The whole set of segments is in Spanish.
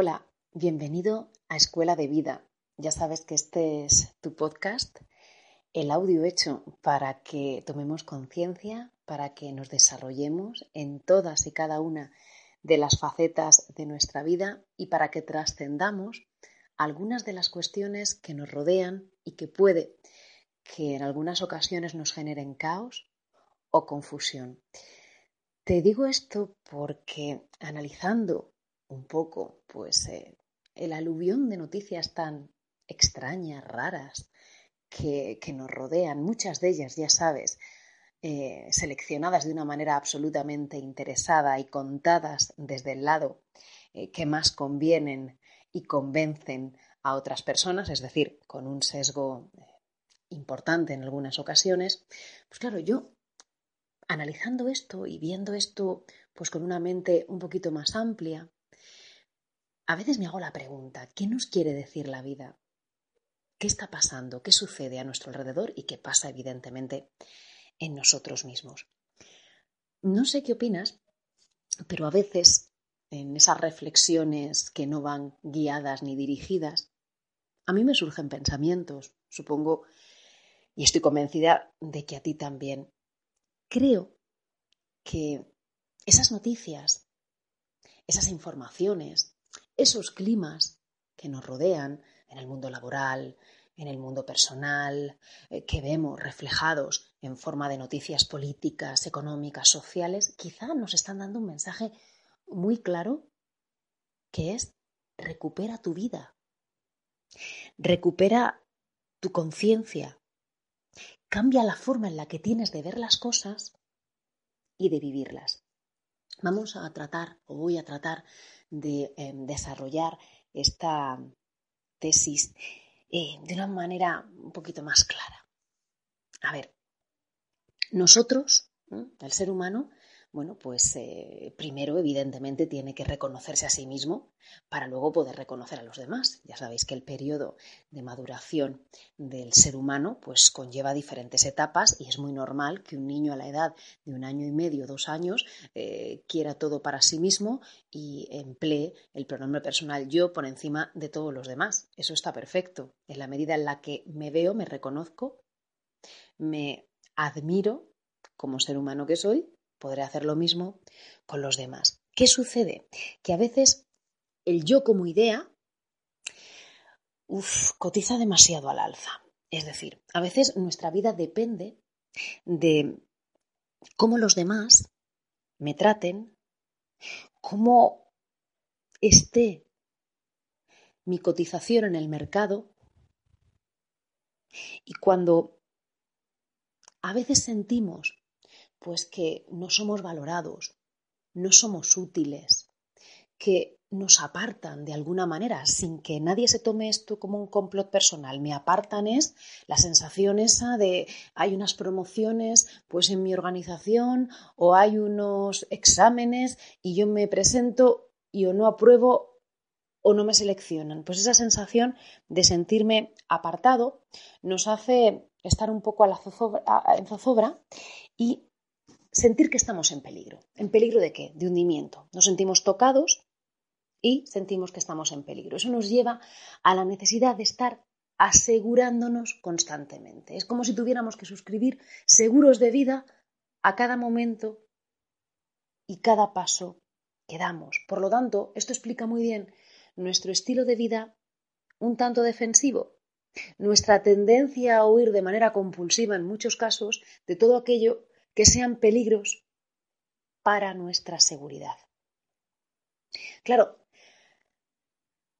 Hola, bienvenido a Escuela de Vida. Ya sabes que este es tu podcast, el audio hecho para que tomemos conciencia, para que nos desarrollemos en todas y cada una de las facetas de nuestra vida y para que trascendamos algunas de las cuestiones que nos rodean y que puede que en algunas ocasiones nos generen caos o confusión. Te digo esto porque analizando un poco, pues, eh, el aluvión de noticias tan extrañas, raras, que, nos rodean, muchas de ellas, ya sabes, eh, seleccionadas de una manera absolutamente interesada y contadas desde el lado eh, que más convienen y convencen a otras personas, es decir, con un sesgo importante en algunas ocasiones, pues claro, yo analizando esto y viendo esto pues con una mente un poquito más amplia, a veces me hago la pregunta, ¿qué nos quiere decir la vida? ¿Qué está pasando? ¿Qué sucede a nuestro alrededor? Y qué pasa, evidentemente, en nosotros mismos. No sé qué opinas, pero a veces en esas reflexiones que no van guiadas ni dirigidas, a mí me surgen pensamientos, supongo, y estoy convencida de que a ti también. Creo que esas noticias, esas informaciones, esos climas que nos rodean en el mundo laboral, en el mundo personal, eh, que vemos reflejados en forma de noticias políticas, económicas, sociales, quizá nos están dando un mensaje muy claro que es recupera tu vida, recupera tu conciencia, cambia la forma en la que tienes de ver las cosas y de vivirlas. Vamos a tratar, o voy a tratar, de em, desarrollar esta tesis eh, de una manera un poquito más clara. A ver, nosotros, el ser humano, bueno, pues eh, primero evidentemente tiene que reconocerse a sí mismo para luego poder reconocer a los demás. Ya sabéis que el periodo de maduración del ser humano pues conlleva diferentes etapas y es muy normal que un niño a la edad de un año y medio, dos años, eh, quiera todo para sí mismo y emplee el pronombre personal yo por encima de todos los demás. Eso está perfecto. En la medida en la que me veo, me reconozco, me admiro como ser humano que soy podré hacer lo mismo con los demás. ¿Qué sucede? Que a veces el yo como idea cotiza demasiado al alza. Es decir, a veces nuestra vida depende de cómo los demás me traten, cómo esté mi cotización en el mercado y cuando a veces sentimos pues que no somos valorados, no somos útiles, que nos apartan de alguna manera, sin que nadie se tome esto como un complot personal. Me apartan es la sensación esa de hay unas promociones pues en mi organización o hay unos exámenes y yo me presento y o no apruebo o no me seleccionan. Pues esa sensación de sentirme apartado nos hace estar un poco a la en zozobra y sentir que estamos en peligro. ¿En peligro de qué? De hundimiento. Nos sentimos tocados y sentimos que estamos en peligro. Eso nos lleva a la necesidad de estar asegurándonos constantemente. Es como si tuviéramos que suscribir seguros de vida a cada momento y cada paso que damos. Por lo tanto, esto explica muy bien nuestro estilo de vida un tanto defensivo, nuestra tendencia a huir de manera compulsiva en muchos casos de todo aquello que sean peligros para nuestra seguridad. Claro,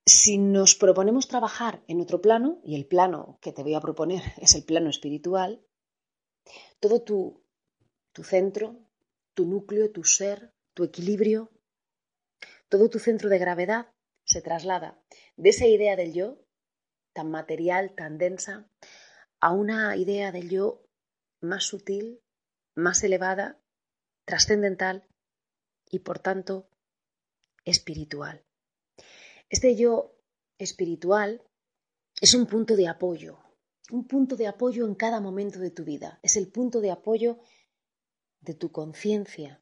si nos proponemos trabajar en otro plano, y el plano que te voy a proponer es el plano espiritual, todo tu, tu centro, tu núcleo, tu ser, tu equilibrio, Todo tu centro de gravedad se traslada de esa idea del yo, tan material, tan densa, a una idea del yo más sutil, más elevada, trascendental y por tanto espiritual. Este yo espiritual es un punto de apoyo, un punto de apoyo en cada momento de tu vida. Es el punto de apoyo de tu conciencia,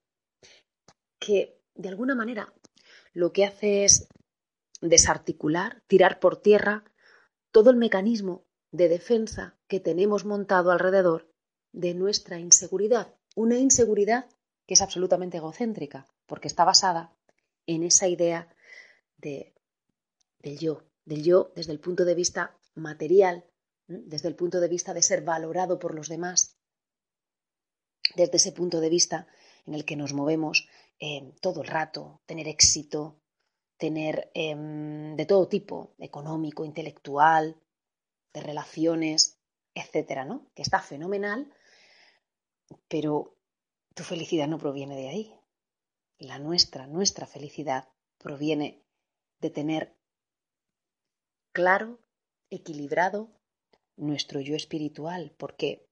que de alguna manera lo que hace es desarticular, tirar por tierra todo el mecanismo de defensa que tenemos montado alrededor de nuestra inseguridad. Una inseguridad que es absolutamente egocéntrica, porque está basada en esa idea de, del yo, del yo desde el punto de vista material, desde el punto de vista de ser valorado por los demás, desde ese punto de vista en el que nos movemos eh, todo el rato, tener éxito, tener em, de todo tipo, económico, intelectual, de relaciones, etcétera, ¿no? Que está fenomenal, pero tu felicidad no proviene de ahí. La nuestra, nuestra felicidad proviene de tener claro, equilibrado nuestro yo espiritual, porque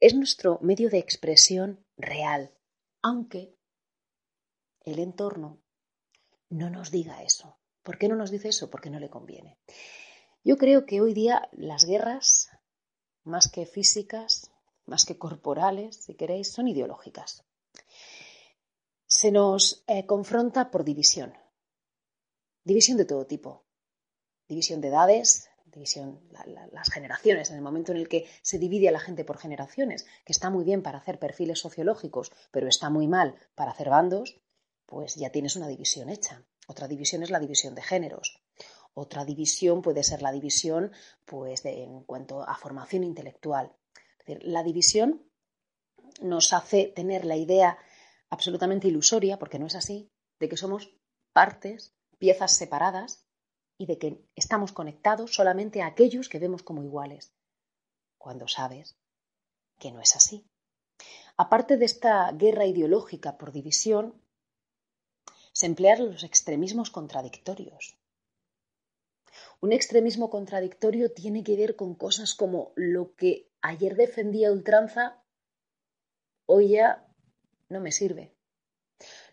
es nuestro medio de expresión real, aunque el entorno no nos diga eso. ¿Por qué no nos dice eso? Porque no le conviene. Yo creo que hoy día las guerras, más que físicas, más que corporales, si queréis, son ideológicas. Se nos eh, confronta por división. División de todo tipo. División de edades, división, las generaciones, en el momento en el que se divide a la gente por generaciones, que está muy bien para hacer perfiles sociológicos, pero está muy mal para hacer bandos, pues ya tienes una división hecha. Otra división es la división de géneros. Otra división puede ser la división pues, en cuanto a formación intelectual. La división nos hace tener la idea absolutamente ilusoria, porque no es así, de que somos partes, piezas separadas y de que estamos conectados solamente a aquellos que vemos como iguales, cuando sabes que no es así. Aparte de esta guerra ideológica por división, se emplean los extremismos contradictorios. Un extremismo contradictorio tiene que ver con cosas como lo que ayer defendía ultranza, hoy ya no me sirve.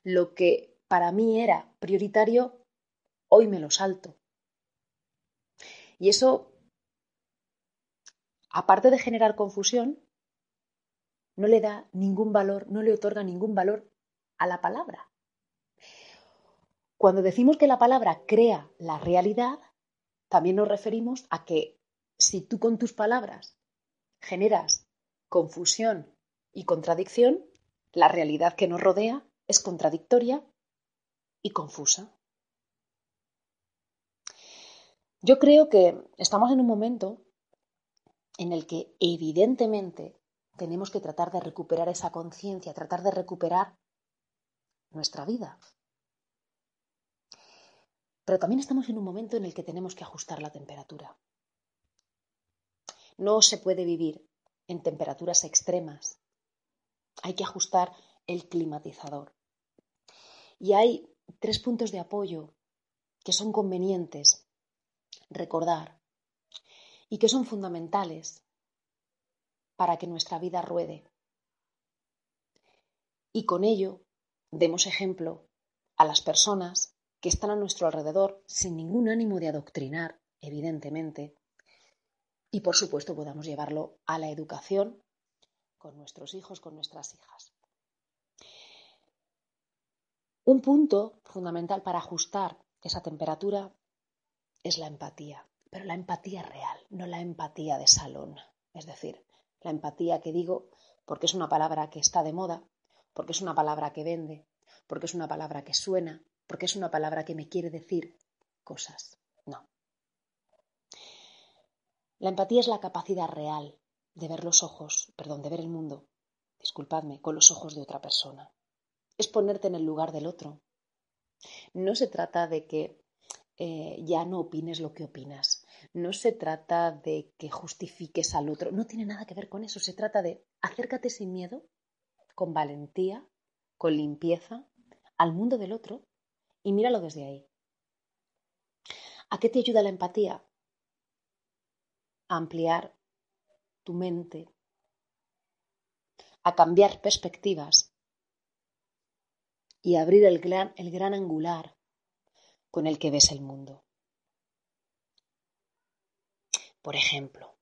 Lo que para mí era prioritario, hoy me lo salto. Y eso, aparte de generar confusión, no le da ningún valor, no le otorga ningún valor a la palabra. Cuando decimos que la palabra crea la realidad, también nos referimos a que si tú con tus palabras generas confusión y contradicción, la realidad que nos rodea es contradictoria y confusa. Yo creo que estamos en un momento en el que evidentemente tenemos que tratar de recuperar esa conciencia, tratar de recuperar nuestra vida, pero también estamos en un momento en el que tenemos que ajustar la temperatura. No se puede vivir en temperaturas extremas. Hay que ajustar el climatizador. Y hay tres puntos de apoyo que son convenientes recordar y que son fundamentales para que nuestra vida ruede. Y con ello demos ejemplo a las personas que están a nuestro alrededor sin ningún ánimo de adoctrinar, evidentemente, y por supuesto podamos llevarlo a la educación con nuestros hijos, con nuestras hijas. Un punto fundamental para ajustar esa temperatura es la empatía, pero la empatía real, no la empatía de salón. Es decir, la empatía que digo porque es una palabra que está de moda, porque es una palabra que vende, porque es una palabra que suena, porque es una palabra que me quiere decir cosas. No. La empatía es la capacidad real de ver los ojos, perdón, de ver el mundo, disculpadme, con los ojos de otra persona. Es ponerte en el lugar del otro. No se trata de que eh, ya no opines lo que opinas. No se trata de que justifiques al otro. No tiene nada que ver con eso. Se trata de acércate sin miedo, con valentía, con limpieza, al mundo del otro y míralo desde ahí. ¿A qué te ayuda la empatía? A ampliar tu mente, a cambiar perspectivas y abrir el gran, el gran angular con el que ves el mundo. Por ejemplo,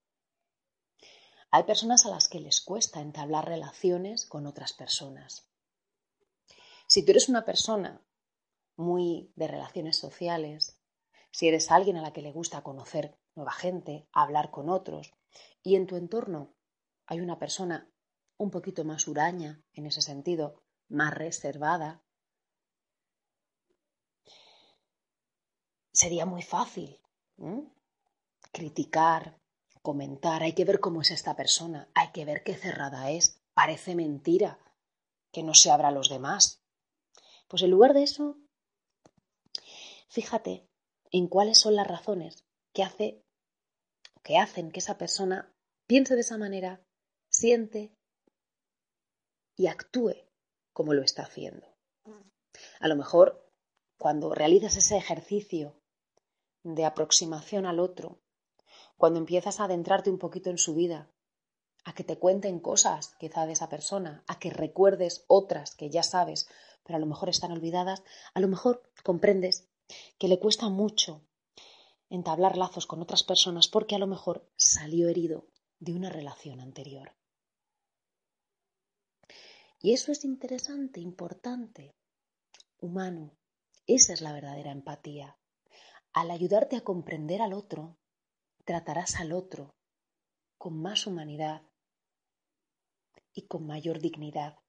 hay personas a las que les cuesta entablar relaciones con otras personas. Si tú eres una persona muy de relaciones sociales, si eres alguien a la que le gusta conocer nueva gente, hablar con otros, y en tu entorno hay una persona un poquito más huraña en ese sentido, más reservada, sería muy fácil criticar, comentar, hay que ver cómo es esta persona, hay que ver qué cerrada es, parece mentira que no se abra a los demás. Pues en lugar de eso, fíjate en cuáles son las razones que, hace, que hacen que esa persona piense de esa manera, siente y actúe como lo está haciendo. A lo mejor, cuando realizas ese ejercicio de aproximación al otro, cuando empiezas a adentrarte un poquito en su vida, a que te cuenten cosas quizá de esa persona, a que recuerdes otras que ya sabes, pero a lo mejor están olvidadas, a lo mejor comprendes que le cuesta mucho entablar lazos con otras personas porque a lo mejor salió herido de una relación anterior. Y eso es interesante, importante, humano. Esa es la verdadera empatía. Al ayudarte a comprender al otro, tratarás al otro con más humanidad y con mayor dignidad.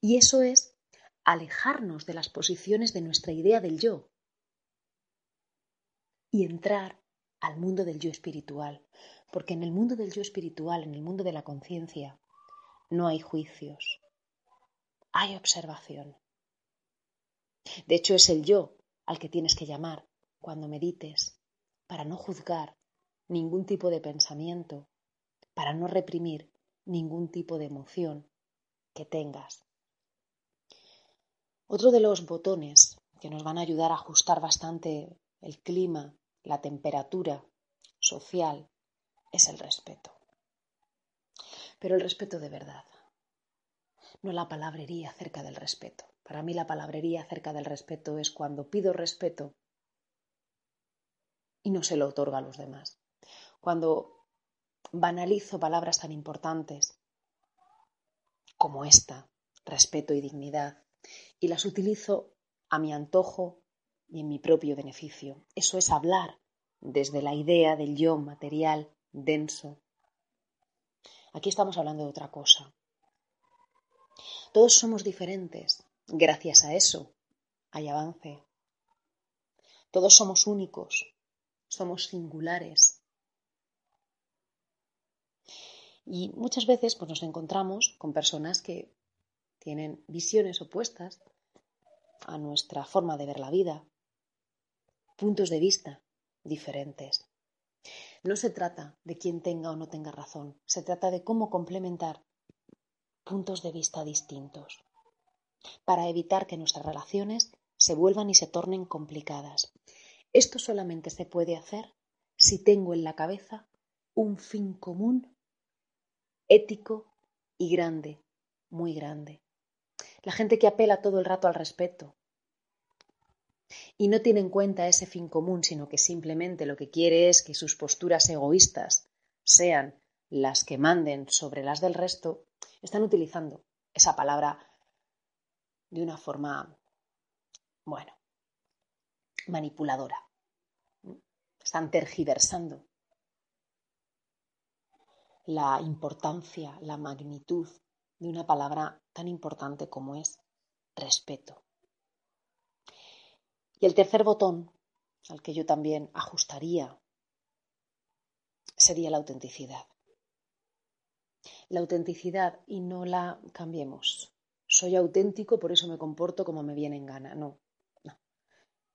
Y eso es alejarnos de las posiciones de nuestra idea del yo y entrar al mundo del yo espiritual, porque en el mundo del yo espiritual, en el mundo de la conciencia, no hay juicios, hay observación. De hecho, es el yo al que tienes que llamar cuando medites, para no juzgar ningún tipo de pensamiento, para no reprimir ningún tipo de emoción que tengas. Otro de los botones que nos van a ayudar a ajustar bastante el clima, la temperatura social, es el respeto. Pero el respeto de verdad, no la palabrería acerca del respeto. Para mí la palabrería acerca del respeto es cuando pido respeto y no se lo otorga a los demás. Cuando banalizo palabras tan importantes como esta, respeto y dignidad, y las utilizo a mi antojo y en mi propio beneficio. Eso es hablar desde la idea del yo material denso. Aquí estamos hablando de otra cosa. Todos somos diferentes. Gracias a eso hay avance. Todos somos únicos somos singulares. Y muchas veces pues, nos encontramos con personas que tienen visiones opuestas a nuestra forma de ver la vida, puntos de vista diferentes. No se trata de quién tenga o no tenga razón, se trata de cómo complementar puntos de vista distintos para evitar que nuestras relaciones se vuelvan y se tornen complicadas esto solamente se puede hacer si tengo en la cabeza un fin común, ético y grande, muy grande. La gente que apela todo el rato al respeto y no tiene en cuenta ese fin común, sino que simplemente lo que quiere es que sus posturas egoístas sean las que manden sobre las del resto, están utilizando esa palabra de una forma, bueno, manipuladora. Están tergiversando la importancia, la magnitud de una palabra tan importante como es respeto. Y el tercer botón, al que yo también ajustaría, sería la autenticidad. La autenticidad y no la cambiemos. Soy auténtico, por eso me comporto como me viene en gana. No, no,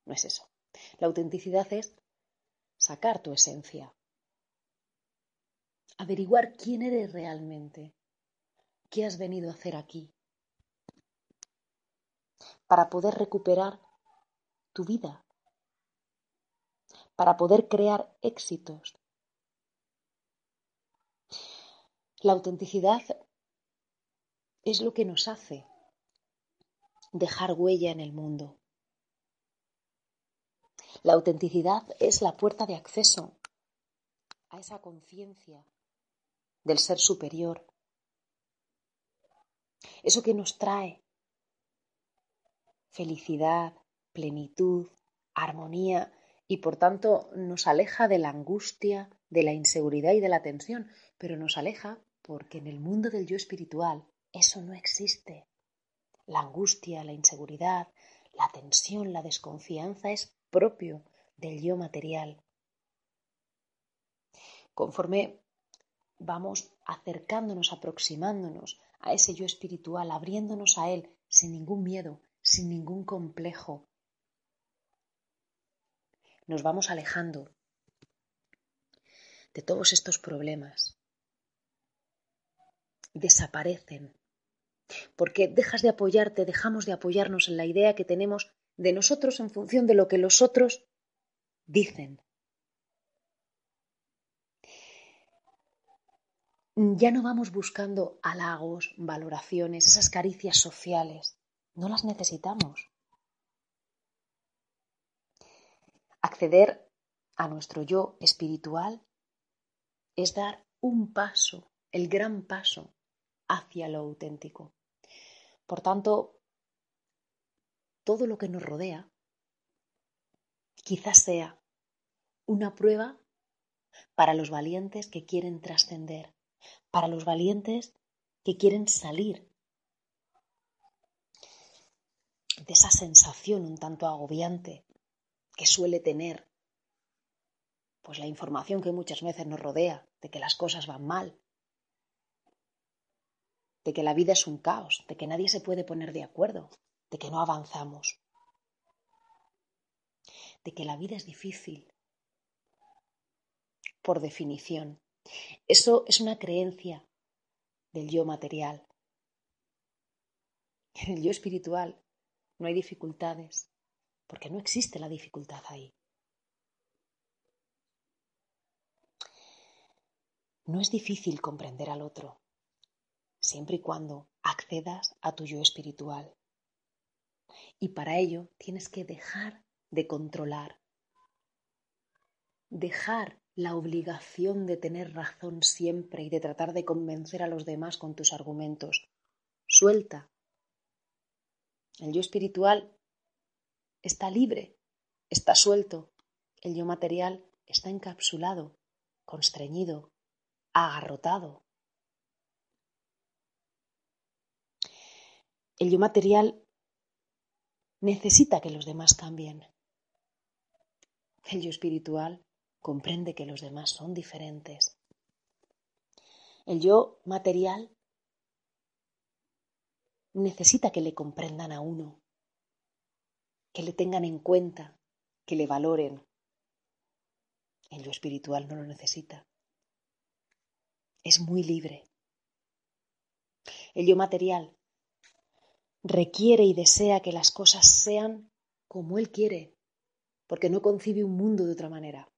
no es eso. La autenticidad es sacar tu esencia, averiguar quién eres realmente, qué has venido a hacer aquí, para poder recuperar tu vida, para poder crear éxitos. La autenticidad es lo que nos hace dejar huella en el mundo. La autenticidad es la puerta de acceso a esa conciencia del ser superior. Eso que nos trae felicidad, plenitud, armonía y por tanto nos aleja de la angustia, de la inseguridad y de la tensión, pero nos aleja porque en el mundo del yo espiritual eso no existe. La angustia, la inseguridad, la tensión, la desconfianza es propio del yo material. Conforme vamos acercándonos, aproximándonos a ese yo espiritual, abriéndonos a él sin ningún miedo, sin ningún complejo, nos vamos alejando de todos estos problemas. Desaparecen porque dejas de apoyarte, dejamos de apoyarnos en la idea que tenemos de nosotros en función de lo que los otros dicen. Ya no vamos buscando halagos, valoraciones, esas caricias sociales. No las necesitamos. Acceder a nuestro yo espiritual es dar un paso, el gran paso hacia lo auténtico. Por tanto, todo lo que nos rodea quizás sea una prueba para los valientes que quieren trascender, para los valientes que quieren salir de esa sensación un tanto agobiante que suele tener pues la información que muchas veces nos rodea de que las cosas van mal, de que la vida es un caos, de que nadie se puede poner de acuerdo, de que no avanzamos, de que la vida es difícil, por definición. Eso es una creencia del yo material. En el yo espiritual no hay dificultades, porque no existe la dificultad ahí. No es difícil comprender al otro, siempre y cuando accedas a tu yo espiritual. Y para ello tienes que dejar de controlar, dejar la obligación de tener razón siempre y de tratar de convencer a los demás con tus argumentos. Suelta. El yo espiritual está libre, está suelto. El yo material está encapsulado, constreñido, agarrotado. El yo material necesita que los demás cambien. El yo espiritual comprende que los demás son diferentes. El yo material necesita que le comprendan a uno, que le tengan en cuenta, que le valoren. El yo espiritual no lo necesita. Es muy libre. El yo material requiere y desea que las cosas sean como Él quiere, porque no concibe un mundo de otra manera.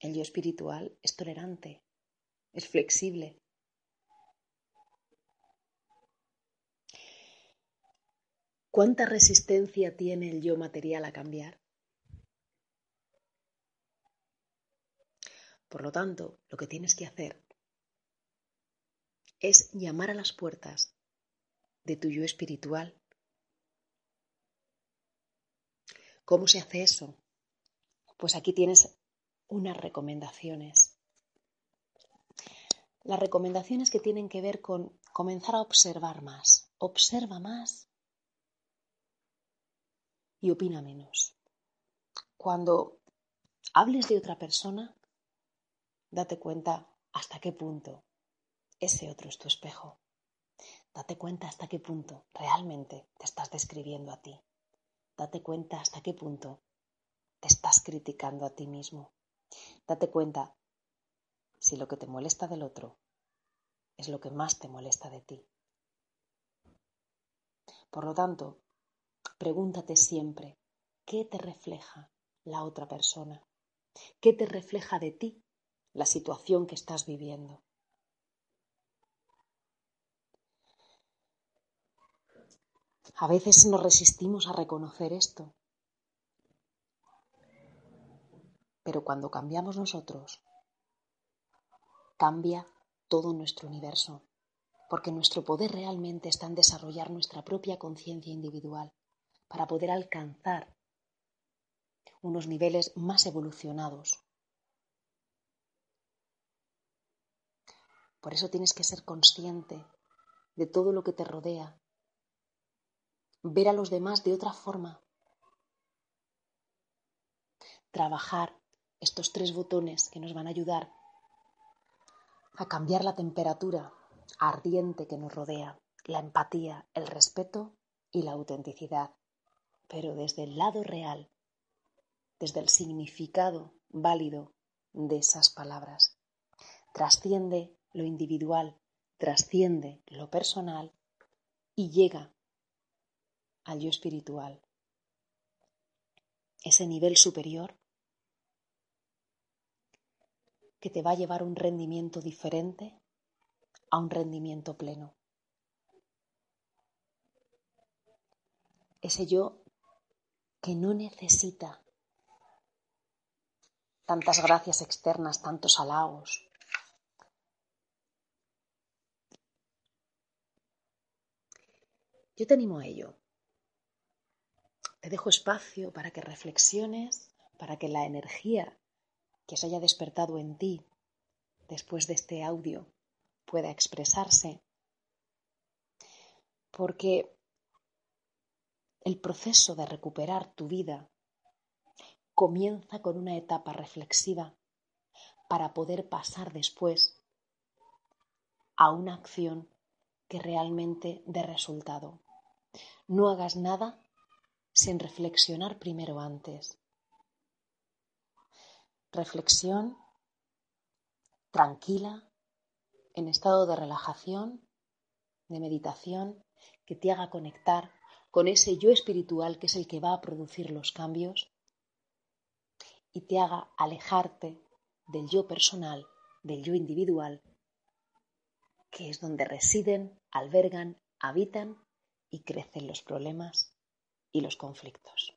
El yo espiritual es tolerante, es flexible. ¿Cuánta resistencia tiene el yo material a cambiar? Por lo tanto, lo que tienes que hacer es llamar a las puertas de tu yo espiritual. ¿Cómo se hace eso? Pues aquí tienes unas recomendaciones. Las recomendaciones que tienen que ver con comenzar a observar más. Observa más y opina menos. Cuando hables de otra persona, date cuenta hasta qué punto ese otro es tu espejo. Date cuenta hasta qué punto realmente te estás describiendo a ti. Date cuenta hasta qué punto te estás criticando a ti mismo. Date cuenta si lo que te molesta del otro es lo que más te molesta de ti. Por lo tanto, pregúntate siempre, ¿qué te refleja la otra persona? ¿Qué te refleja de ti la situación que estás viviendo? A veces nos resistimos a reconocer esto, pero cuando cambiamos nosotros, cambia todo nuestro universo, porque nuestro poder realmente está en desarrollar nuestra propia conciencia individual para poder alcanzar unos niveles más evolucionados. Por eso tienes que ser consciente de todo lo que te rodea, ver a los demás de otra forma, trabajar estos tres botones que nos van a ayudar a cambiar la temperatura ardiente que nos rodea, la empatía, el respeto y la autenticidad, pero desde el lado real, desde el significado válido de esas palabras. Trasciende lo individual, trasciende lo personal y llega al yo espiritual. Ese nivel superior que te va a llevar a un rendimiento diferente a un rendimiento pleno. Ese yo que no necesita tantas gracias externas, tantos halagos. Yo te animo a ello. Te dejo espacio para que reflexiones, para que la energía que se haya despertado en ti después de este audio pueda expresarse. Porque el proceso de recuperar tu vida comienza con una etapa reflexiva para poder pasar después a una acción que realmente dé resultado. No hagas nada sin reflexionar primero antes. Reflexión tranquila, en estado de relajación, de meditación, que te haga conectar con ese yo espiritual que es el que va a producir los cambios y te haga alejarte del yo personal, del yo individual, que es donde residen, albergan, habitan y crecen los problemas y los conflictos.